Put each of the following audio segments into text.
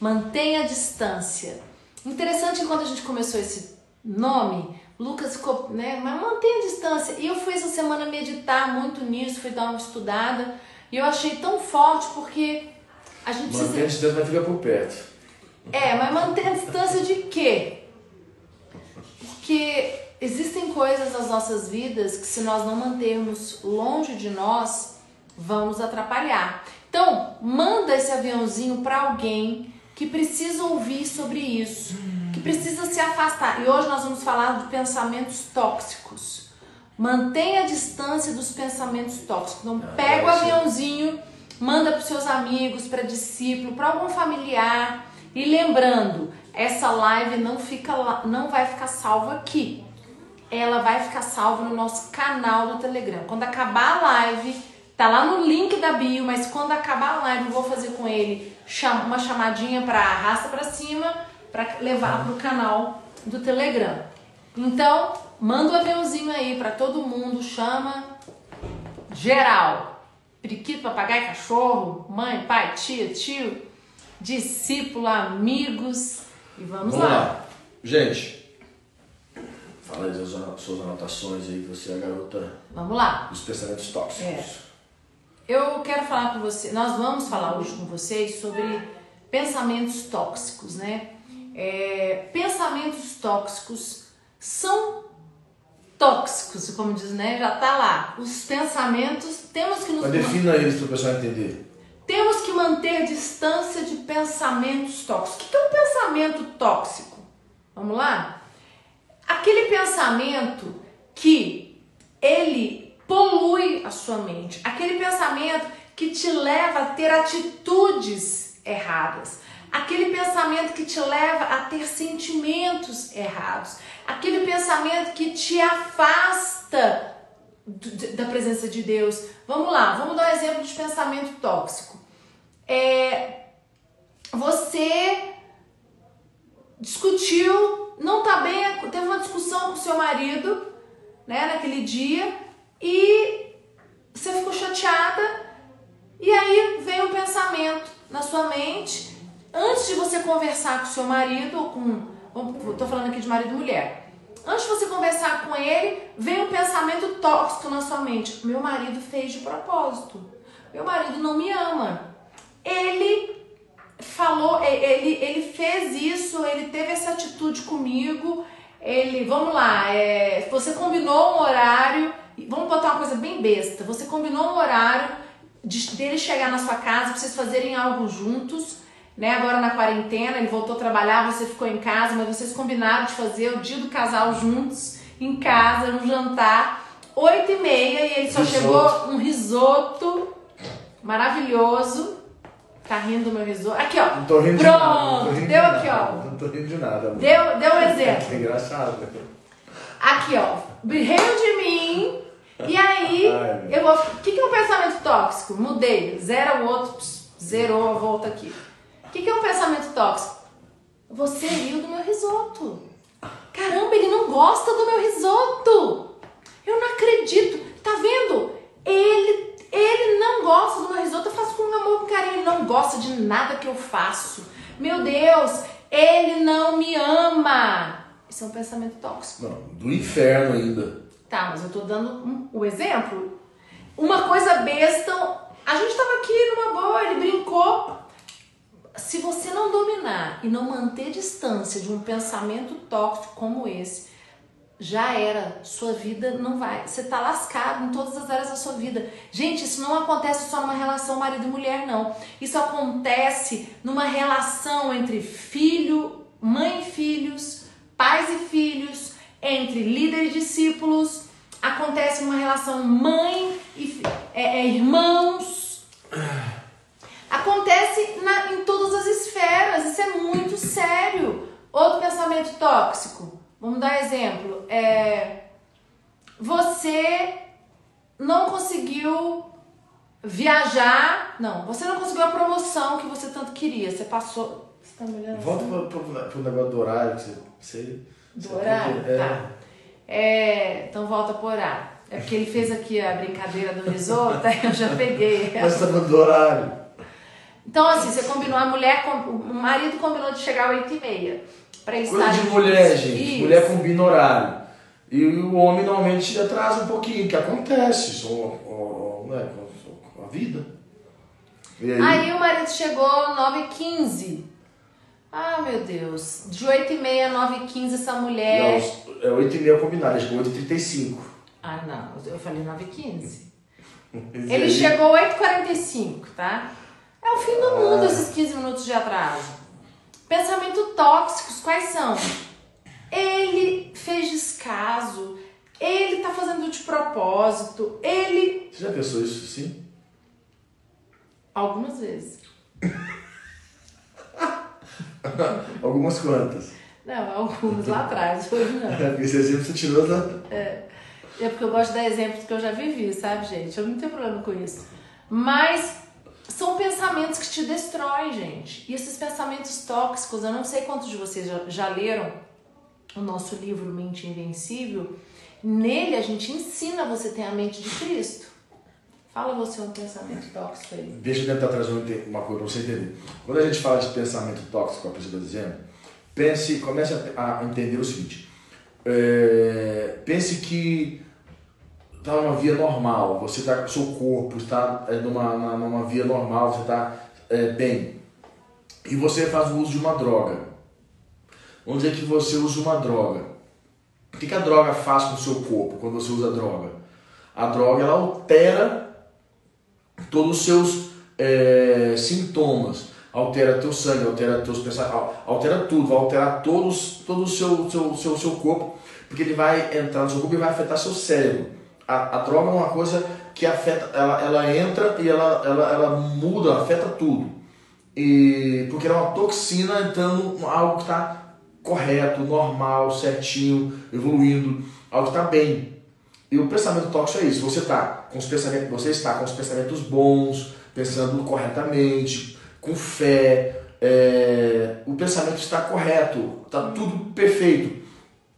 mantenha a distância. Interessante que quando a gente começou esse nome, Lucas ficou, né, mas mantenha a distância. E eu fui essa semana meditar muito nisso, fui dar uma estudada, e eu achei tão forte porque a gente precisa... Mantenha a distância, mas fica por perto. É, mas mantenha a distância de quê? Porque existem coisas nas nossas vidas que se nós não mantermos longe de nós, vão nos atrapalhar. Então, manda esse aviãozinho para alguém que precisa ouvir sobre isso, que precisa se afastar. E hoje nós vamos falar de pensamentos tóxicos. Mantenha a distância dos pensamentos tóxicos. Então, ah, pega o aviãozinho, manda para seus amigos, para discípulo, para algum familiar. E lembrando, essa live não fica não vai ficar salva aqui. Ela vai ficar salva no nosso canal do Telegram. Quando acabar a live, Tá lá no link da bio, mas quando acabar a live eu vou fazer com ele uma chamadinha para arrasta para cima para levar pro canal do Telegram. Então, manda o um aviãozinho aí para todo mundo, chama geral. Periquito, papagaio, cachorro, mãe, pai, tia, tio, discípulo, amigos e vamos, vamos lá. lá. Gente, fala aí das suas anotações aí, você é a garota. Vamos lá. Dos pensamentos tóxicos. É. Eu quero falar com você, nós vamos falar hoje com vocês sobre pensamentos tóxicos, né? É, pensamentos tóxicos são tóxicos, como diz, né? Já tá lá. Os pensamentos, temos que nos. Mas defina eles para o pessoal entender. Temos que manter distância de pensamentos tóxicos. O que é um pensamento tóxico? Vamos lá? Aquele pensamento que ele polui a sua mente. Aquele pensamento que te leva a ter atitudes erradas. Aquele pensamento que te leva a ter sentimentos errados. Aquele pensamento que te afasta da presença de Deus. Vamos lá, vamos dar um exemplo de pensamento tóxico. É, você discutiu, não tá bem, teve uma discussão com seu marido, né, naquele dia, e você ficou chateada. E aí vem um pensamento na sua mente. Antes de você conversar com seu marido ou com estou falando aqui de marido e mulher. Antes de você conversar com ele vem um pensamento tóxico na sua mente. Meu marido fez de propósito. Meu marido não me ama. Ele falou ele ele fez isso ele teve essa atitude comigo. Ele vamos lá é, você combinou um horário Vamos botar uma coisa bem besta. Você combinou um horário de, dele chegar na sua casa, pra vocês fazerem algo juntos, né? Agora na quarentena, ele voltou a trabalhar, você ficou em casa, mas vocês combinaram de fazer o dia do casal juntos, em casa, um jantar, oito e meia, e ele só risoto. chegou um risoto maravilhoso. Tá rindo do meu risoto? Aqui, ó. Não tô rindo Pronto, de nada. Deu de aqui, nada. ó. Não tô rindo de nada. Deu, deu um exemplo. É engraçado. Aqui, ó. Riu de mim, e aí, eu vou. O que, que é um pensamento tóxico? Mudei, zero o outro, zerou, volta aqui. O que, que é um pensamento tóxico? Você riu do meu risoto. Caramba, ele não gosta do meu risoto. Eu não acredito. Tá vendo? Ele, ele não gosta do meu risoto. Eu faço com amor, com carinho. Ele não gosta de nada que eu faço. Meu Deus, ele não me ama. Isso é um pensamento tóxico. Não, do inferno ainda. Tá, mas eu tô dando um, o exemplo. Uma coisa besta, a gente tava aqui numa boa, ele brincou. Se você não dominar e não manter distância de um pensamento tóxico como esse, já era, sua vida não vai. Você tá lascado em todas as áreas da sua vida. Gente, isso não acontece só numa relação marido e mulher, não. Isso acontece numa relação entre filho, mãe e filhos, pais e filhos, entre líder e discípulos, acontece uma relação mãe e é, é, irmãos. Acontece na, em todas as esferas, isso é muito sério. Outro pensamento tóxico, vamos dar exemplo, é você não conseguiu viajar, não, você não conseguiu a promoção que você tanto queria, você passou. Você tá me Volta assim? pro, pro, pro negócio do horário que você, você do horário? É. Tá. É, então volta por horário. É porque ele fez aqui a brincadeira do risoto, aí eu já peguei. Mas tá no horário. Então, assim, você combinou, a mulher, o marido combinou de chegar às 8 e meia. Pra estar Coisa de mulher, gente. Isso. Mulher combina horário. E o homem normalmente atrasa um pouquinho, que acontece. Isso, né, com a vida. Aí? aí? o marido chegou 9h15. Ah, meu Deus. De 8h30 a 9h15 essa mulher. Não, é 8h30 combinado, chegou 8h35. Ah, não. Eu falei 9h15. Ele chegou 8h45, tá? É o fim do mundo ah. esses 15 minutos de atraso. Pensamento tóxicos, quais são? Ele fez descaso, ele tá fazendo de propósito, ele. Você já pensou isso sim? Algumas vezes. Algumas quantas? Não, algumas lá atrás, hoje não. É, porque esse exemplo você tirou da. É. É porque eu gosto de dar exemplos que eu já vivi, sabe, gente? Eu não tenho problema com isso. Mas são pensamentos que te destroem, gente. E esses pensamentos tóxicos, eu não sei quantos de vocês já, já leram o nosso livro Mente Invencível. Nele a gente ensina você ter a mente de Cristo. Fala você um pensamento tóxico aí. Deixa eu tentar trazer uma coisa para você entender. Quando a gente fala de pensamento tóxico, a pessoa está dizendo, pense, comece a entender o seguinte. É, pense que está numa via normal, você está seu corpo está é, numa, numa via normal, você está é, bem. E você faz o uso de uma droga. Vamos dizer que você usa uma droga. O que, que a droga faz com o seu corpo quando você usa a droga? A droga ela altera todos os seus é, sintomas, altera teu sangue, altera teus pensamentos, altera tudo, vai alterar todos, todo o seu, seu, seu, seu corpo, porque ele vai entrar no seu corpo e vai afetar seu cérebro a, a droga é uma coisa que afeta, ela, ela entra e ela, ela, ela muda, afeta tudo. E, porque ela é uma toxina entrando algo que está correto, normal, certinho, evoluindo, algo que está bem. E o pensamento tóxico é isso, você tá com os pensamentos, você está com os pensamentos bons, pensando corretamente, com fé, é, o pensamento está correto, está tudo perfeito.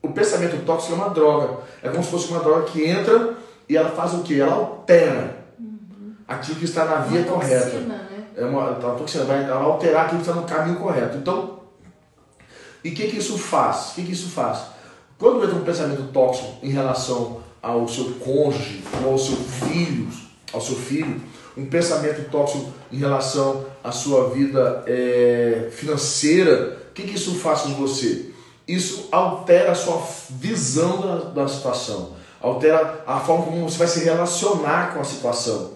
O pensamento tóxico é uma droga. É como se fosse uma droga que entra e ela faz o que? Ela altera uhum. aquilo que está na via uma correta. Toxina, né? É uma, uma toxina, vai alterar aquilo que está no caminho correto. Então, e o que, que isso faz? O que, que isso faz? Quando entra um pensamento tóxico em relação ao seu cônjuge ou ao seu filho, ao seu filho, um pensamento tóxico em relação à sua vida é, financeira, o que, que isso faz com você? Isso altera a sua visão da, da situação altera a forma como você vai se relacionar com a situação.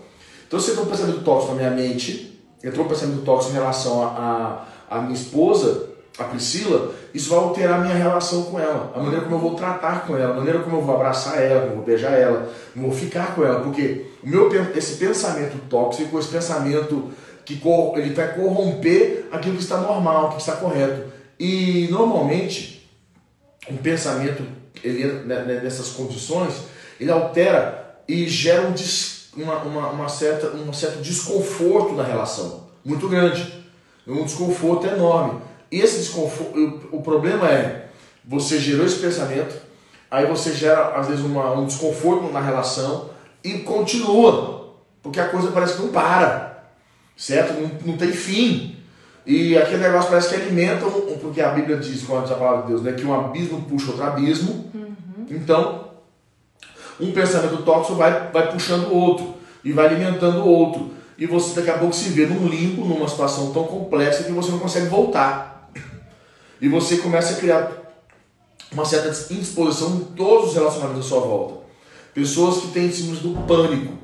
Então, se entrou um pensamento tóxico na minha mente, entrou um pensamento tóxico em relação a, a, a minha esposa, a Priscila, isso vai alterar a minha relação com ela, a maneira como eu vou tratar com ela, a maneira como eu vou abraçar ela, como eu vou beijar ela, como eu vou ficar com ela, porque o meu, esse pensamento tóxico, esse pensamento que ele vai corromper aquilo que está normal, que está correto. E normalmente, um pensamento ele né, né, nessas condições, ele altera e gera um, uma, uma, uma, certa, um certo desconforto na relação, muito grande, um desconforto enorme. E esse desconforto, o, o problema é, você gerou esse pensamento, aí você gera às vezes uma, um desconforto na relação e continua, porque a coisa parece que não para, certo? Não, não tem fim. E aquele negócio parece que alimenta, porque a Bíblia diz, quando diz a palavra de Deus, né, que um abismo puxa outro abismo. Uhum. Então, um pensamento tóxico vai, vai puxando o outro e vai alimentando o outro. E você daqui a pouco se vê num limbo, numa situação tão complexa que você não consegue voltar. E você começa a criar uma certa indisposição em todos os relacionamentos à sua volta. Pessoas que têm síndrome do pânico.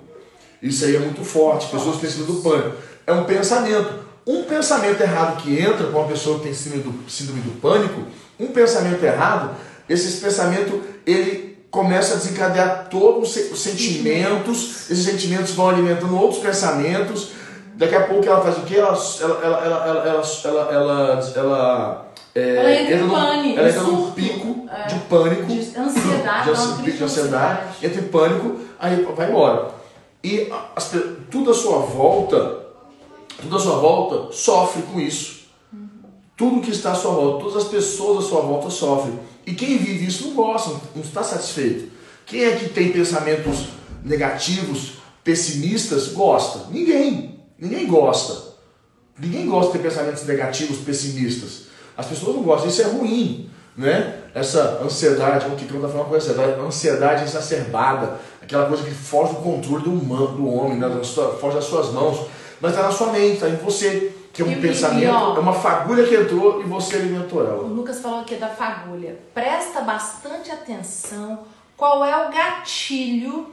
Isso aí é muito forte. Pessoas que têm síndrome do pânico. É um pensamento. Um pensamento errado que entra com uma pessoa que tem síndrome do, síndrome do pânico, um pensamento errado, esse pensamento ele começa a desencadear todos os sentimentos, esses sentimentos vão alimentando outros pensamentos. Daqui a pouco ela faz o quê? Ela, ela, ela, ela, ela, ela, ela, ela é, ela entra, em pânico, ela entra num pico é, de pânico, de ansiedade, de, pico de ansiedade, entra em pânico, aí vai embora. E as, tudo à sua volta tudo à sua volta sofre com isso. Tudo que está à sua volta, todas as pessoas à sua volta sofrem. E quem vive isso não gosta, não está satisfeito. Quem é que tem pensamentos negativos, pessimistas, gosta? Ninguém. Ninguém gosta. Ninguém gosta de ter pensamentos negativos, pessimistas. As pessoas não gostam, isso é ruim, né? Essa ansiedade, o eu está falando com ansiedade, ansiedade exacerbada, aquela coisa que foge do controle do, humano, do homem, né? foge das suas mãos, mas está na sua mente, está em você, que é um e, pensamento, e, ó, é uma fagulha que entrou e você alimentou ela. O Lucas falou aqui da fagulha. Presta bastante atenção qual é o gatilho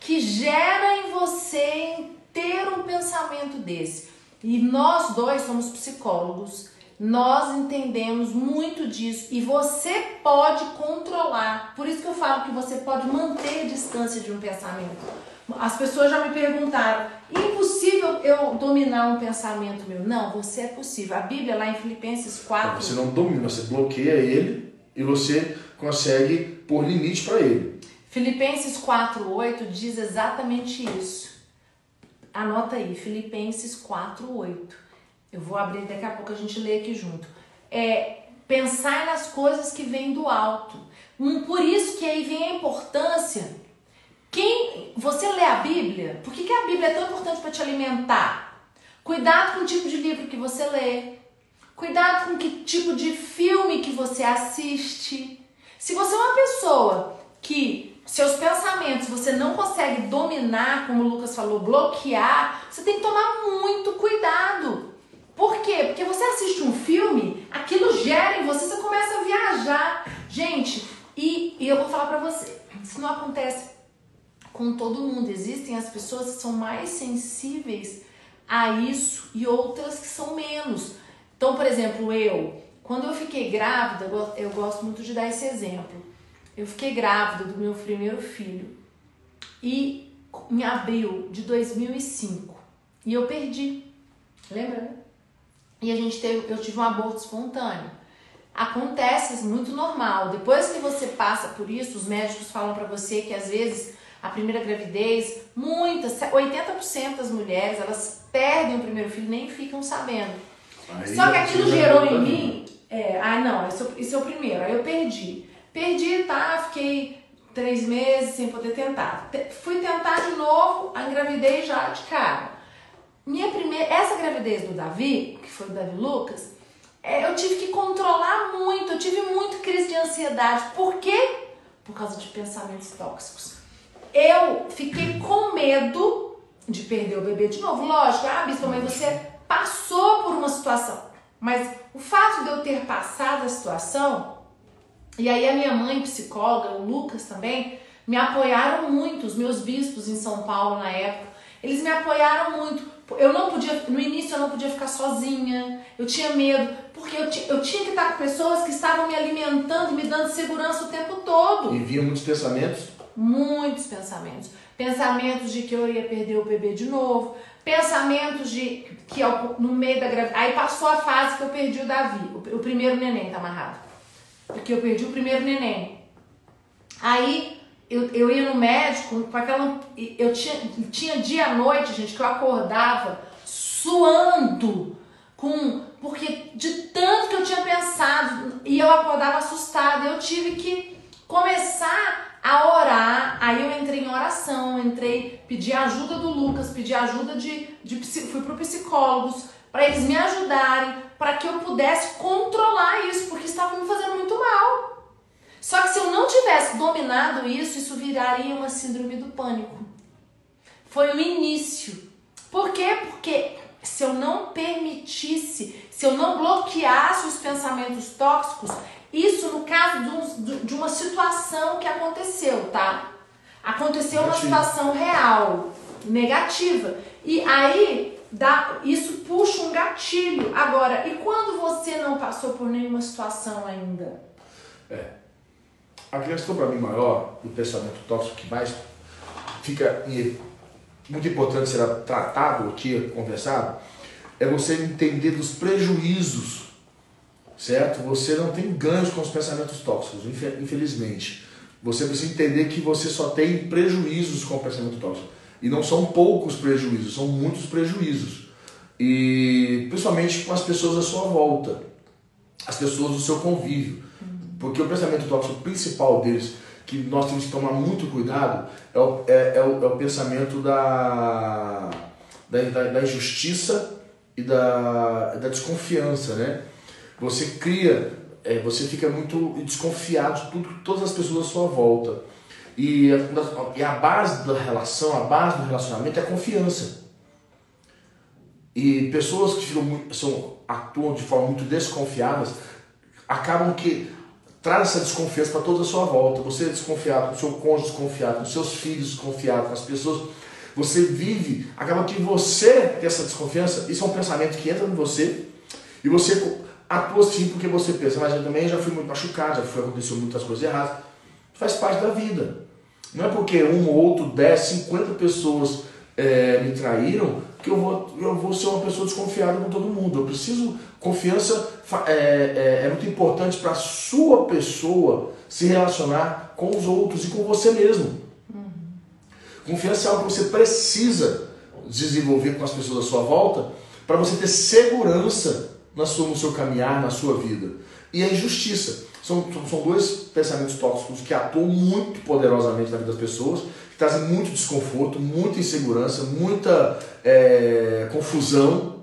que gera em você ter um pensamento desse. E nós dois somos psicólogos, nós entendemos muito disso e você pode controlar. Por isso que eu falo que você pode manter a distância de um pensamento. As pessoas já me perguntaram: impossível eu dominar um pensamento meu? Não, você é possível. A Bíblia, lá em Filipenses 4. Você não domina, você bloqueia ele e você consegue pôr limite para ele. Filipenses 4,8 diz exatamente isso. Anota aí, Filipenses 4:8. Eu vou abrir daqui a pouco a gente lê aqui junto. É pensar nas coisas que vêm do alto. Por isso que aí vem a importância. Quem você lê a Bíblia? Por que, que a Bíblia é tão importante para te alimentar? Cuidado com o tipo de livro que você lê. Cuidado com que tipo de filme que você assiste. Se você é uma pessoa que seus pensamentos você não consegue dominar, como o Lucas falou, bloquear, você tem que tomar muito cuidado. Por quê? Porque você assiste um filme, aquilo gera em você, você começa a viajar. Gente, e, e eu vou falar pra você, isso não acontece com todo mundo. Existem as pessoas que são mais sensíveis a isso e outras que são menos. Então, por exemplo, eu, quando eu fiquei grávida, eu gosto muito de dar esse exemplo eu fiquei grávida do meu primeiro filho e em abril de 2005 e eu perdi, lembra? Né? E a gente teve, eu tive um aborto espontâneo. Acontece, muito normal. Depois que você passa por isso, os médicos falam para você que às vezes a primeira gravidez, muitas, 80% das mulheres, elas perdem o primeiro filho nem ficam sabendo. Aí Só que aquilo gerou em mim, é, ah não, esse, é esse é o primeiro, aí eu perdi. Perdi, tá? Fiquei três meses sem poder tentar. Fui tentar de novo, engravidei já de cara. Minha primeira, essa gravidez do Davi, que foi o Davi Lucas, é, eu tive que controlar muito, eu tive muito crise de ansiedade. Por quê? Por causa de pensamentos tóxicos. Eu fiquei com medo de perder o bebê de novo. Lógico, ah, Bispo, mas você passou por uma situação. Mas o fato de eu ter passado a situação e aí a minha mãe, psicóloga, o Lucas também, me apoiaram muito, os meus bispos em São Paulo na época, eles me apoiaram muito. Eu não podia, no início eu não podia ficar sozinha, eu tinha medo, porque eu, eu tinha que estar com pessoas que estavam me alimentando, me dando segurança o tempo todo. E vinha muitos pensamentos? Muitos pensamentos. Pensamentos de que eu ia perder o bebê de novo, pensamentos de que no meio da gravidez. Aí passou a fase que eu perdi o Davi, o, o primeiro neném tá amarrado porque eu perdi o primeiro neném. Aí eu, eu ia no médico com aquela. Eu tinha, tinha dia à noite, gente, que eu acordava suando, com porque de tanto que eu tinha pensado, e eu acordava assustada. Eu tive que começar a orar. Aí eu entrei em oração, entrei, pedi ajuda do Lucas, pedi ajuda de, de fui para psicólogos para eles me ajudarem, para que eu pudesse controlar isso, porque estava me fazendo muito mal. Só que se eu não tivesse dominado isso, isso viraria uma síndrome do pânico. Foi o início. Por quê? Porque se eu não permitisse, se eu não bloqueasse os pensamentos tóxicos, isso no uma situação que aconteceu, tá? Aconteceu uma situação real, negativa. E aí dá, isso puxa um gatilho. Agora, e quando você não passou por nenhuma situação ainda? É. A questão para mim maior, o pensamento tóxico que mais fica muito importante ser tratado aqui, conversado, é você entender dos prejuízos, certo? Você não tem ganhos com os pensamentos tóxicos, infelizmente. Você precisa entender que você só tem prejuízos com o pensamento tóxico. E não são poucos prejuízos, são muitos prejuízos. E principalmente com as pessoas à sua volta, as pessoas do seu convívio. Porque o pensamento tóxico principal deles, que nós temos que tomar muito cuidado, é o, é, é o, é o pensamento da, da, da, injustiça e da, da desconfiança, né? Você cria, é, você fica muito desconfiado de tudo, todas as pessoas à sua volta. E a, e a base da relação, a base do relacionamento é a confiança. E pessoas que ficam, são, atuam de forma muito desconfiadas acabam que traz essa desconfiança para toda a sua volta. Você é desconfiado, o seu cônjuge desconfiado, com seus filhos desconfiados, as pessoas. Você vive, acaba que você tem essa desconfiança, isso é um pensamento que entra em você e você atua assim porque você pensa, mas eu também já fui muito machucado, já foi, aconteceu muitas coisas erradas. Faz parte da vida. Não é porque um, outro, dez, cinquenta pessoas é, me traíram que eu vou, eu vou ser uma pessoa desconfiada com todo mundo. Eu preciso. Confiança é, é, é muito importante para a sua pessoa se relacionar com os outros e com você mesmo. Uhum. Confiança é algo que você precisa desenvolver com as pessoas à sua volta para você ter segurança na sua, no seu caminhar, na sua vida. E a injustiça. São, são dois pensamentos tóxicos que atuam muito poderosamente na vida das pessoas trazem muito desconforto, muita insegurança, muita é, confusão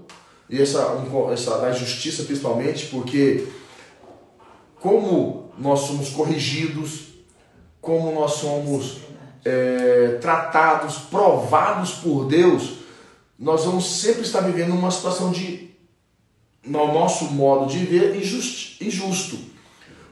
e essa, essa da injustiça principalmente, porque como nós somos corrigidos, como nós somos é, tratados, provados por Deus, nós vamos sempre estar vivendo uma situação de, no nosso modo de ver, injusto.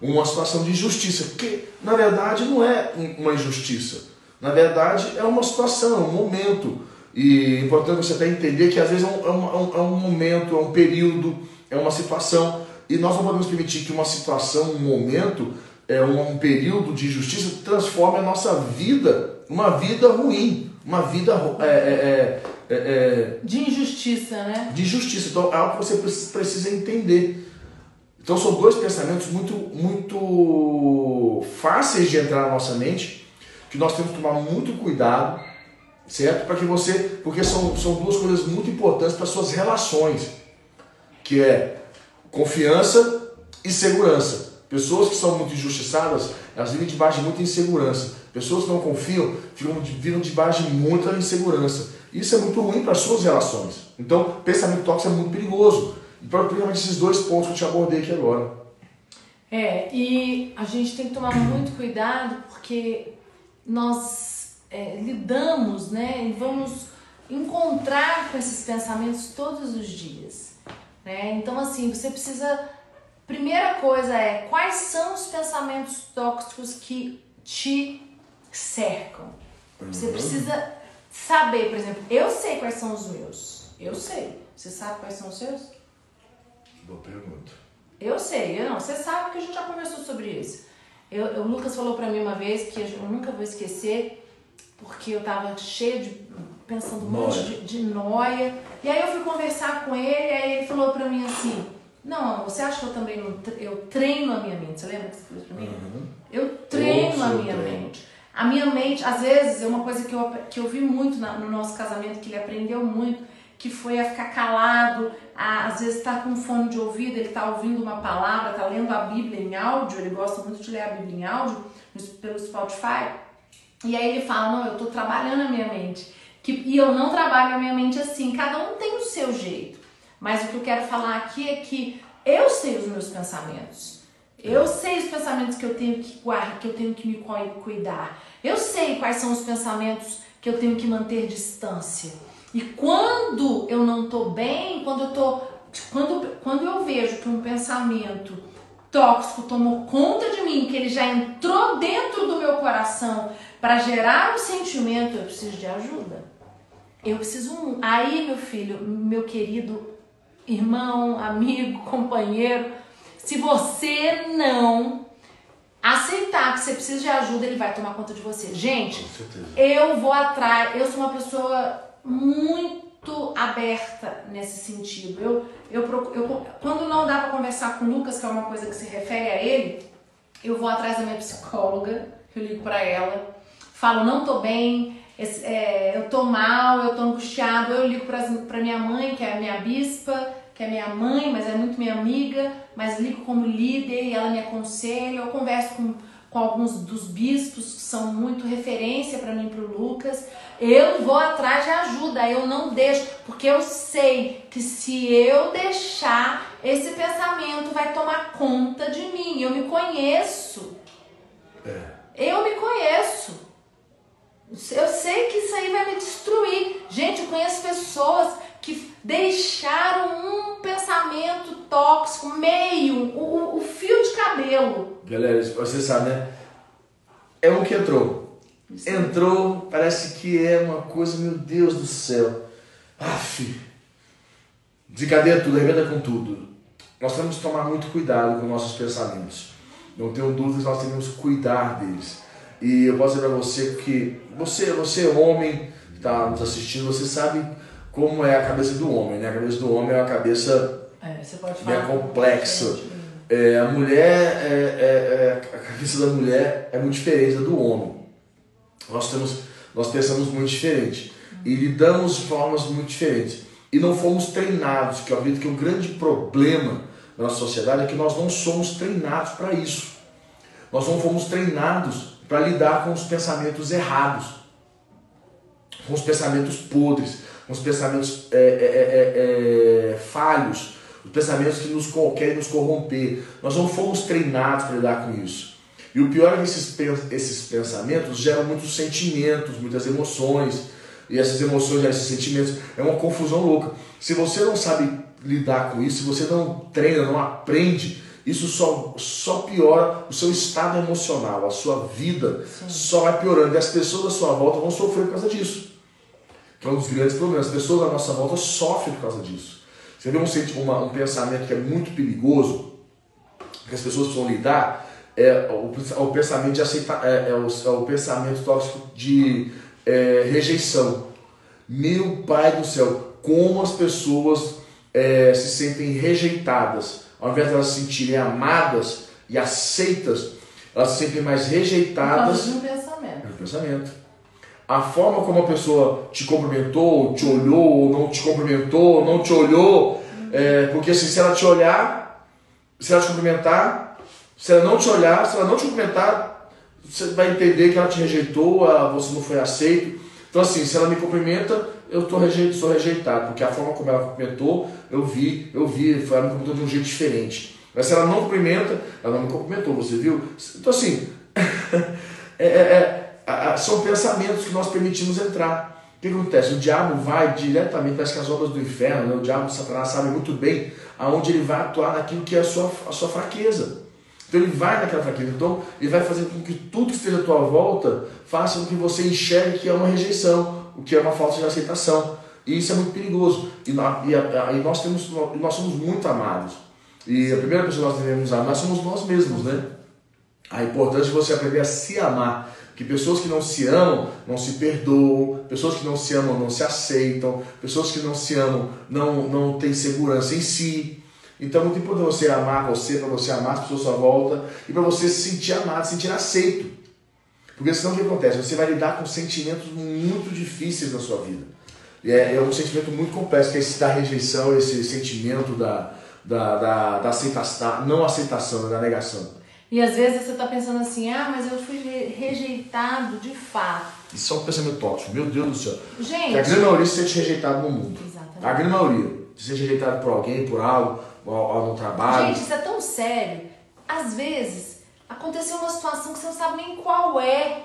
Uma situação de injustiça, que na verdade não é uma injustiça na verdade, é uma situação, é um momento. E é importante você até entender que às vezes é um, é um, é um momento, é um período, é uma situação. E nós não podemos permitir que uma situação, um momento, é um, um período de injustiça transforme a nossa vida uma vida ruim, uma vida é, é, é, é, de injustiça, né? De injustiça. Então é algo que você precisa entender. Então são dois pensamentos muito, muito fáceis de entrar na nossa mente que nós temos que tomar muito cuidado, certo? Para que você, porque são, são duas coisas muito importantes para suas relações, que é confiança e segurança. Pessoas que são muito injustiçadas, elas vivem debaixo de muita insegurança. Pessoas que não confiam, ficam, vivem debaixo de muita insegurança. Isso é muito ruim para as suas relações. Então, pensamento tóxico é muito perigoso. E principalmente esses dois pontos que eu te abordei aqui agora. É, e a gente tem que tomar muito cuidado porque nós é, lidamos, né, e vamos encontrar com esses pensamentos todos os dias, né? Então assim, você precisa primeira coisa é quais são os pensamentos tóxicos que te cercam. Você uhum. precisa saber, por exemplo, eu sei quais são os meus. Eu sei. Você sabe quais são os seus? Boa pergunta. Eu sei, eu não. Você sabe que a gente já conversou sobre isso. Eu, o Lucas falou para mim uma vez que eu nunca vou esquecer, porque eu tava cheio de. pensando um monte de, de noia. E aí eu fui conversar com ele, e aí ele falou para mim assim: Não, você acha que eu também não. Eu treino a minha mente. Você lembra que você falou pra mim? Uhum. Eu treino eu a minha treino. mente. A minha mente, às vezes, é uma coisa que eu, que eu vi muito na, no nosso casamento, que ele aprendeu muito que foi a ficar calado, a, às vezes está com fone de ouvido, ele está ouvindo uma palavra, está lendo a Bíblia em áudio, ele gosta muito de ler a Bíblia em áudio pelo Spotify. E aí ele fala: Não, eu estou trabalhando a minha mente. Que, e eu não trabalho a minha mente assim, cada um tem o seu jeito. Mas o que eu quero falar aqui é que eu sei os meus pensamentos. Eu sei os pensamentos que eu tenho que guardar, que eu tenho que me cuidar. Eu sei quais são os pensamentos que eu tenho que manter distância. E quando eu não tô bem, quando eu tô quando, quando eu vejo que um pensamento tóxico tomou conta de mim, que ele já entrou dentro do meu coração para gerar um sentimento, eu preciso de ajuda. Eu preciso aí, meu filho, meu querido irmão, amigo, companheiro, se você não aceitar que você precisa de ajuda, ele vai tomar conta de você. Gente, eu vou atrás, eu sou uma pessoa muito aberta nesse sentido. Eu, eu, eu, quando não dá para conversar com o Lucas, que é uma coisa que se refere a ele, eu vou atrás da minha psicóloga, eu ligo para ela, falo, não tô bem, é, eu tô mal, eu tô angustiado, eu ligo para minha mãe, que é a minha bispa, que é minha mãe, mas é muito minha amiga, mas ligo como líder e ela me aconselha, eu converso com com alguns dos bispos que são muito referência para mim para o Lucas. Eu vou atrás de ajuda, eu não deixo, porque eu sei que se eu deixar, esse pensamento vai tomar conta de mim. Eu me conheço. É. Eu me conheço. Eu sei que isso aí vai me destruir. Gente, eu conheço pessoas que deixaram um pensamento tóxico, meio, o, o fio de cabelo. Galera, você sabe, né? É um que entrou. Isso. Entrou, parece que é uma coisa, meu Deus do céu. Aff. Desencadeia tudo, arrebenta com tudo. Nós temos que tomar muito cuidado com nossos pensamentos. Não tenho dúvidas, nós temos que cuidar deles. E eu posso dizer para você que você, você homem que está nos assistindo, você sabe como é a cabeça do homem, né? A cabeça do homem é uma cabeça é, bem complexa. É, a mulher, é, é, é, a cabeça da mulher é muito diferente da do homem. Nós temos, nós pensamos muito diferente e lidamos de formas muito diferentes. E não fomos treinados, que eu acredito que o grande problema da nossa sociedade é que nós não somos treinados para isso. Nós não fomos treinados para lidar com os pensamentos errados, com os pensamentos podres, com os pensamentos é, é, é, falhos, os pensamentos que nos querem nos corromper. Nós não fomos treinados para lidar com isso. E o pior é que esses, esses pensamentos geram muitos sentimentos, muitas emoções. E essas emoções, esses sentimentos, é uma confusão louca. Se você não sabe lidar com isso, se você não treina, não aprende, isso só, só piora o seu estado emocional, a sua vida Sim. só vai piorando. E as pessoas à sua volta vão sofrer por causa disso. Que é um dos grandes problemas. As pessoas à nossa volta sofrem por causa disso. Você vê um, uma, um pensamento que é muito perigoso, que as pessoas precisam lidar, é o, o pensamento de aceitar, é, é, o, é o pensamento tóxico de é, rejeição. Meu pai do céu, como as pessoas é, se sentem rejeitadas, ao invés de elas se sentirem amadas e aceitas, elas se sentem mais rejeitadas. É um pensamento. É um pensamento a forma como a pessoa te cumprimentou, te olhou, ou não te cumprimentou, não te olhou, é, porque assim, se ela te olhar, se ela te cumprimentar, se ela não te olhar, se ela não te cumprimentar, você vai entender que ela te rejeitou, você não foi aceito. Então assim, se ela me cumprimenta, eu tô rejeito, sou rejeitado, porque a forma como ela cumprimentou, eu vi, eu vi, ela me cumprimentou de um jeito diferente. Mas se ela não cumprimenta, ela não me cumprimentou, você viu? Então assim, é, é, é são pensamentos que nós permitimos entrar. O que acontece? O diabo vai diretamente, parece que as obras do inferno, né? o diabo, Satanás, sabe muito bem aonde ele vai atuar naquilo que é a sua, a sua fraqueza. Então ele vai naquela fraqueza. Então ele vai fazer com que tudo que esteja à tua volta faça com que você enxergue que é uma rejeição, o que é uma falta de aceitação. E isso é muito perigoso. E, nós, e, a, e nós, temos, nós somos muito amados. E a primeira pessoa que nós devemos amar somos nós mesmos, né? A importância de você aprender a se amar que pessoas que não se amam não se perdoam, pessoas que não se amam não se aceitam, pessoas que não se amam não, não têm segurança em si. Então é muito importante você amar você, para você amar as pessoas à sua volta e para você se sentir amado, se sentir aceito. Porque senão o que acontece? Você vai lidar com sentimentos muito difíceis na sua vida. E é, é um sentimento muito complexo, que é esse da rejeição, esse sentimento da, da, da, da aceitação, da não aceitação, da negação. E às vezes você está pensando assim, ah, mas eu fui rejeitado de fato. Isso é um pensamento tóxico, meu Deus do céu. Gente. A grande maioria se sente rejeitado no mundo. Exatamente. A grande maioria se sente rejeitado por alguém, por algo, ou no trabalho. Gente, isso é tão sério. Às vezes aconteceu uma situação que você não sabe nem qual é.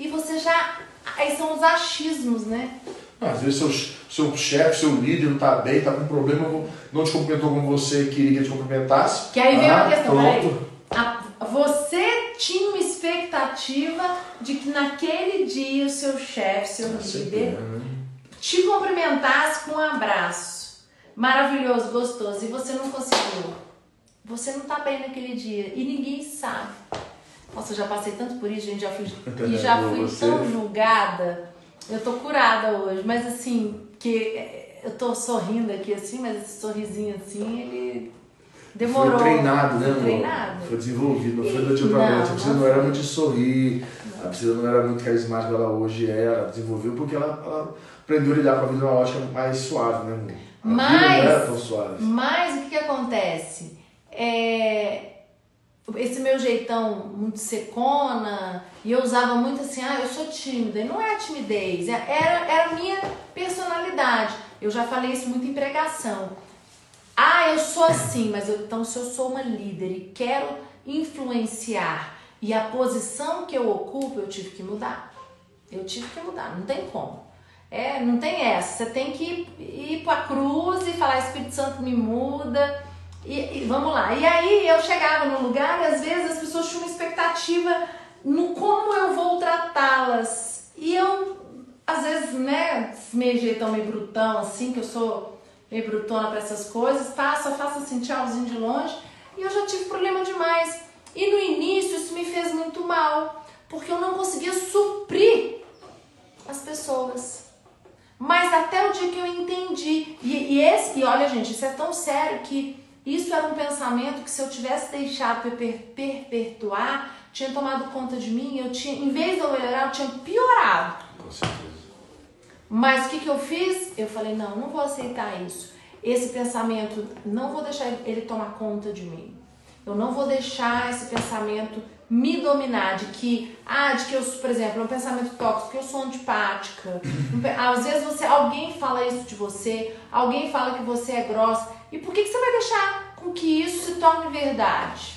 E você já. Aí são os achismos, né? Às vezes seu, seu chefe, seu líder não está bem, está com problema, não te cumprimentou como você queria que te cumprimentasse. Que aí vem ah, uma questão, pronto. peraí você tinha uma expectativa de que naquele dia o seu chefe, seu líder, né? te cumprimentasse com um abraço maravilhoso, gostoso, e você não conseguiu. Você não tá bem naquele dia e ninguém sabe. Nossa, eu já passei tanto por isso, gente, já fui, e já fui tão julgada. Eu tô curada hoje, mas assim, que eh, eu tô sorrindo aqui assim, mas esse sorrisinho assim, ele Demorou. Foi treinado, né, amor? Treinado. Foi desenvolvido, não foi da dia pra noite. A Priscila não era muito de sorrir, não. a Priscila não era muito carismática, ela hoje é, ela desenvolveu porque ela, ela aprendeu a lidar com a vida numa ótica mais suave, né, amor? A mas, não era tão suave. Mas o que, que acontece? É, esse meu jeitão muito secona, e eu usava muito assim, ah, eu sou tímida. E não é a timidez, é, era, era a minha personalidade. Eu já falei isso muito em pregação. Ah, eu sou assim, mas eu, então se eu sou uma líder e quero influenciar e a posição que eu ocupo, eu tive que mudar. Eu tive que mudar, não tem como. É, não tem essa. Você tem que ir, ir para a cruz e falar, Espírito Santo me muda. E, e, vamos lá. E aí eu chegava no lugar e às vezes as pessoas tinham uma expectativa no como eu vou tratá-las. E eu, às vezes, né, meio jeitão, meio brutão, assim, que eu sou meio brutona para essas coisas, passo, eu faço assim, tchauzinho de longe. E eu já tive problema demais. E no início isso me fez muito mal, porque eu não conseguia suprir as pessoas. Mas até o dia que eu entendi. E, e, esse, e olha, gente, isso é tão sério que isso era um pensamento que se eu tivesse deixado per, perpetuar, tinha tomado conta de mim, eu tinha, em vez de eu melhorar, eu tinha piorado. Mas o que, que eu fiz? Eu falei, não, não vou aceitar isso. Esse pensamento, não vou deixar ele tomar conta de mim. Eu não vou deixar esse pensamento me dominar de que, ah, de que eu, por exemplo, é um pensamento tóxico, que eu sou antipática. Às vezes você, alguém fala isso de você, alguém fala que você é grossa. E por que, que você vai deixar com que isso se torne verdade?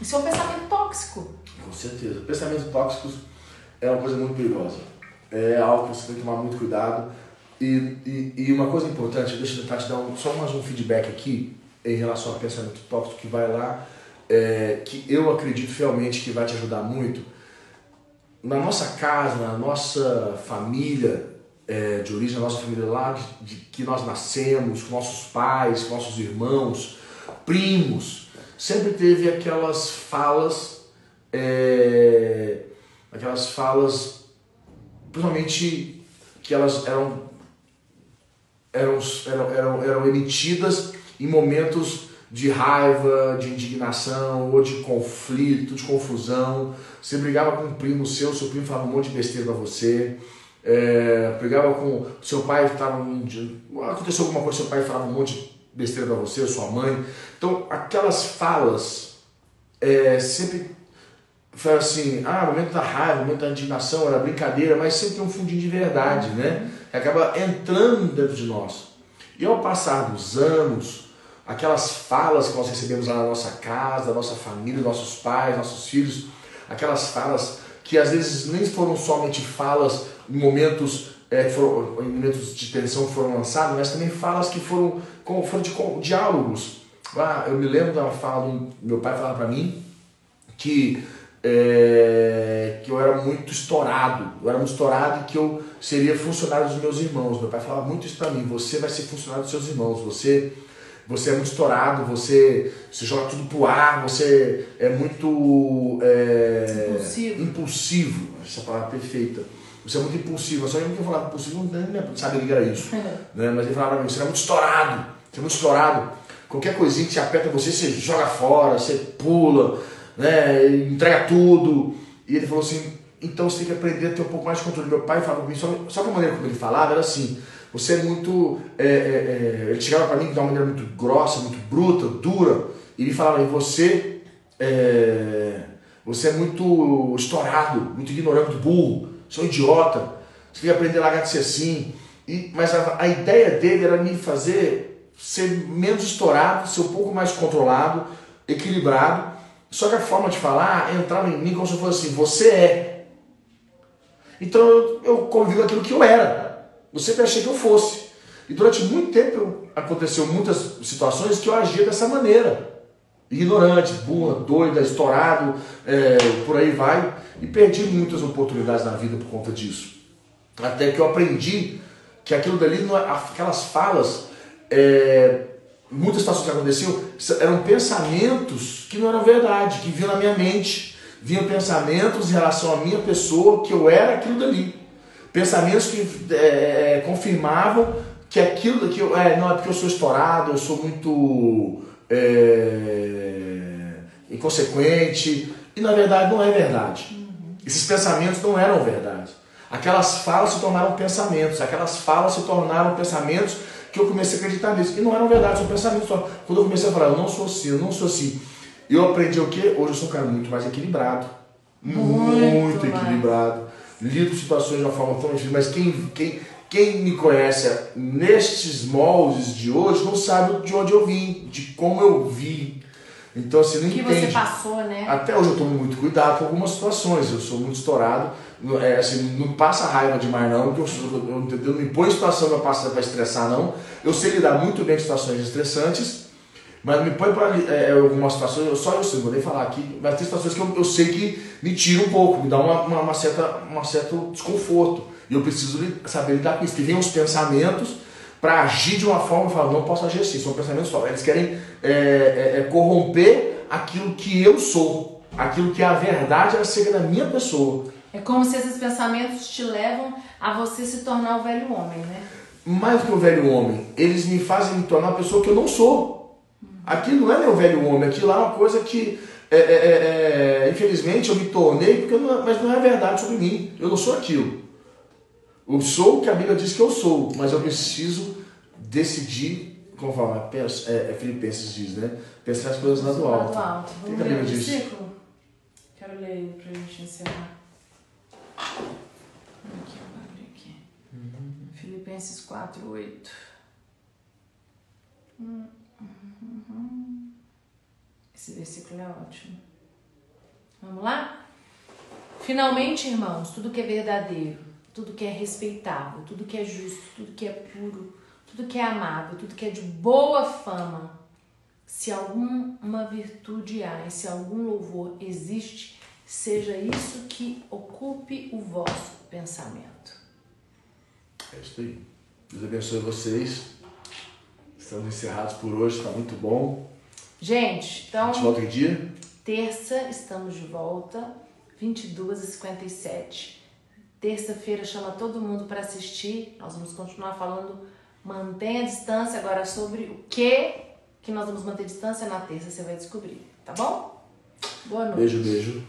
Isso é um pensamento tóxico. Com certeza. Pensamentos tóxicos é uma coisa muito perigosa. É algo que você tem que tomar muito cuidado. E, e, e uma coisa importante, deixa eu tentar te dar um, só mais um feedback aqui em relação ao pensamento tóxico que vai lá é, que eu acredito realmente que vai te ajudar muito. Na nossa casa, na nossa família é, de origem, na nossa família lá de, de, que nós nascemos, com nossos pais, com nossos irmãos, primos, sempre teve aquelas falas, é, aquelas falas, principalmente que elas eram, eram, eram, eram, eram emitidas em momentos de raiva, de indignação, ou de conflito, de confusão. Você brigava com um primo seu, seu primo falava um monte de besteira pra você. É, brigava com seu pai, tava, aconteceu alguma coisa, seu pai falava um monte de besteira pra você, sua mãe. Então, aquelas falas é, sempre foi assim, ah, momento da raiva, momento da indignação, era brincadeira, mas sempre tem um fundinho de verdade, né? Acaba entrando dentro de nós. E ao passar dos anos, aquelas falas que nós recebemos lá na nossa casa, da nossa família, nossos pais, nossos filhos, aquelas falas que às vezes nem foram somente falas em momentos, é, foram, em momentos de tensão que foram lançados, mas também falas que foram, foram de, diálogos. Ah, eu me lembro da fala meu pai falava para mim que é, que eu era muito estourado, eu era muito estourado e que eu seria funcionário dos meus irmãos. Meu pai falava muito isso para mim: você vai ser funcionário dos seus irmãos, você você é muito estourado, você, você joga tudo pro ar, você é muito é, impulsivo. impulsivo. Essa palavra é perfeita. Você é muito impulsivo. Só que eu falava impulsivo, não sabe o que era isso. né? Mas ele falava pra mim, você é muito estourado, você é muito estourado. Qualquer coisinha que te aperta você, você joga fora, você pula, né? entrega tudo. E ele falou assim, então você tem que aprender a ter um pouco mais de controle. Meu pai falava comigo, só, só a maneira como ele falava era assim, você é muito. É, é, é, ele chegava para mim de uma maneira muito grossa, muito bruta, dura, e ele falava: você, é, você é muito estourado, muito ignorante, muito burro, sou idiota, você tem que aprender a largar de ser assim. E, mas a, a ideia dele era me fazer ser menos estourado, ser um pouco mais controlado, equilibrado. Só que a forma de falar entrava em mim como se fosse assim: você é. Então eu, eu convivo aquilo que eu era. Eu sempre achei que eu fosse. E durante muito tempo aconteceu muitas situações que eu agia dessa maneira. Ignorante, burra, doida, estourado, é, por aí vai. E perdi muitas oportunidades na vida por conta disso. Até que eu aprendi que aquilo dali, é, aquelas falas, é, muitas situações que aconteciam, eram pensamentos que não eram verdade, que vinham na minha mente. Vinham pensamentos em relação à minha pessoa, que eu era aquilo dali pensamentos que é, é, confirmavam que aquilo que eu, é, não é porque eu sou estourado, eu sou muito é, inconsequente e na verdade não é verdade. Uhum. Esses pensamentos não eram verdade. Aquelas falas se tornaram pensamentos, aquelas falas se tornaram pensamentos que eu comecei a acreditar nisso. E não eram verdade, são pensamentos só. Quando eu comecei a falar, eu não sou assim, eu não sou assim. Eu aprendi o quê? Hoje eu sou um cara muito mais equilibrado. Muito Muito, mais. equilibrado. Lido situações de uma forma tão difícil, mas quem, quem, quem me conhece nestes moldes de hoje não sabe de onde eu vim, de como eu vi. Então, assim, não que entende. você passou, né? Até hoje eu tomo muito cuidado com algumas situações. Eu sou muito estourado. É, assim, não passa raiva demais, não. Que eu, eu, eu, eu não me põe em situação pra passar para estressar, não. Eu sei lidar muito bem com situações estressantes. Mas me põe para é, algumas situações, eu, só eu sei, vou nem falar aqui, mas tem situações que eu, eu sei que me tiram um pouco, me dá uma, uma, uma certa, uma certo desconforto. E eu preciso saber lidar com isso. Que vem os pensamentos para agir de uma forma e falar, não posso agir assim, são pensamentos só. Eles querem é, é, é, corromper aquilo que eu sou, aquilo que é a verdade acerca da minha pessoa. É como se esses pensamentos te levam a você se tornar o velho homem, né? mais do que o velho homem, eles me fazem me tornar uma pessoa que eu não sou. Aquilo não é meu velho homem, aquilo lá é uma coisa que, é, é, é, é, infelizmente, eu me tornei, porque não- mas não é verdade sobre mim. Eu não sou aquilo. Eu sou o que a Bíblia diz que eu sou, mas eu preciso decidir, fala, pensa- é, é Filipenses diz, né? Pensar as coisas lá do alto. alto. Vamos que a ler o Bíblia diz? versículo? Quero ler ele pra gente encerrar. Aqui, eu aqui. Filipenses 4, 8. Esse versículo é ótimo. Vamos lá? Finalmente, irmãos, tudo que é verdadeiro, tudo que é respeitável, tudo que é justo, tudo que é puro, tudo que é amável, tudo que é de boa fama, se alguma virtude há e se algum louvor existe, seja isso que ocupe o vosso pensamento. É isso aí. Deus abençoe vocês. Estamos encerrados por hoje, está muito bom. Gente, A então, gente volta em dia. terça estamos de volta, 22h57. Terça-feira chama todo mundo para assistir. Nós vamos continuar falando, mantenha a distância agora sobre o que que nós vamos manter distância na terça, você vai descobrir, tá bom? Boa noite. Beijo, beijo.